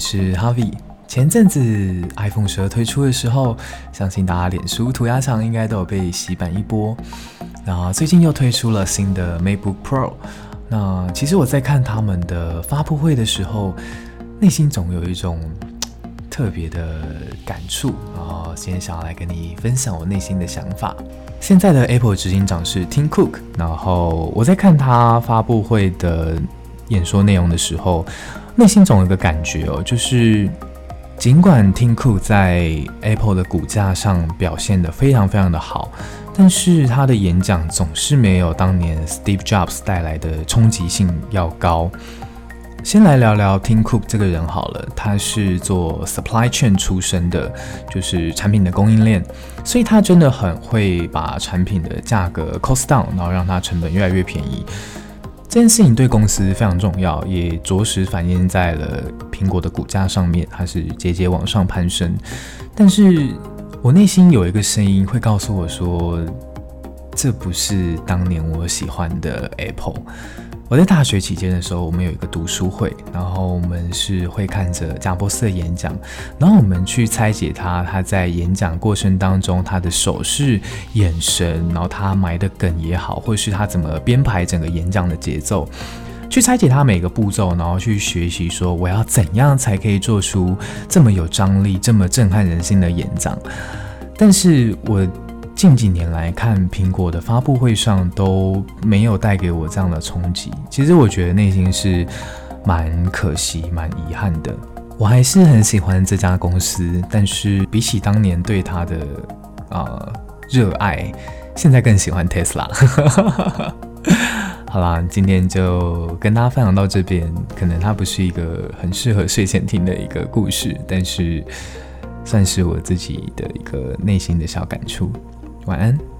是 Harvie。前阵子 iPhone 十二推出的时候，相信大家脸书涂鸦墙应该都有被洗版一波。那最近又推出了新的 MacBook Pro。那其实我在看他们的发布会的时候，内心总有一种特别的感触。然后今天想要来跟你分享我内心的想法。现在的 Apple 执行长是 Tim Cook。然后我在看他发布会的演说内容的时候，内心总有个感觉哦，就是。尽管 Tim Cook 在 Apple 的股价上表现得非常非常的好，但是他的演讲总是没有当年 Steve Jobs 带来的冲击性要高。先来聊聊 Tim Cook 这个人好了，他是做 supply chain 出身的，就是产品的供应链，所以他真的很会把产品的价格 cost down，然后让它成本越来越便宜。这件事情对公司非常重要，也着实反映在了苹果的股价上面，它是节节往上攀升。但是我内心有一个声音会告诉我说，这不是当年我喜欢的 Apple。我在大学期间的时候，我们有一个读书会，然后我们是会看着贾伯斯的演讲，然后我们去拆解他他在演讲过程当中他的手势、眼神，然后他埋的梗也好，或是他怎么编排整个演讲的节奏，去拆解他每个步骤，然后去学习说我要怎样才可以做出这么有张力、这么震撼人心的演讲。但是我。近几年来看，苹果的发布会上都没有带给我这样的冲击。其实我觉得内心是蛮可惜、蛮遗憾的。我还是很喜欢这家公司，但是比起当年对它的呃热爱，现在更喜欢 Tesla。好啦，今天就跟大家分享到这边。可能它不是一个很适合睡前听的一个故事，但是算是我自己的一个内心的小感触。晚安。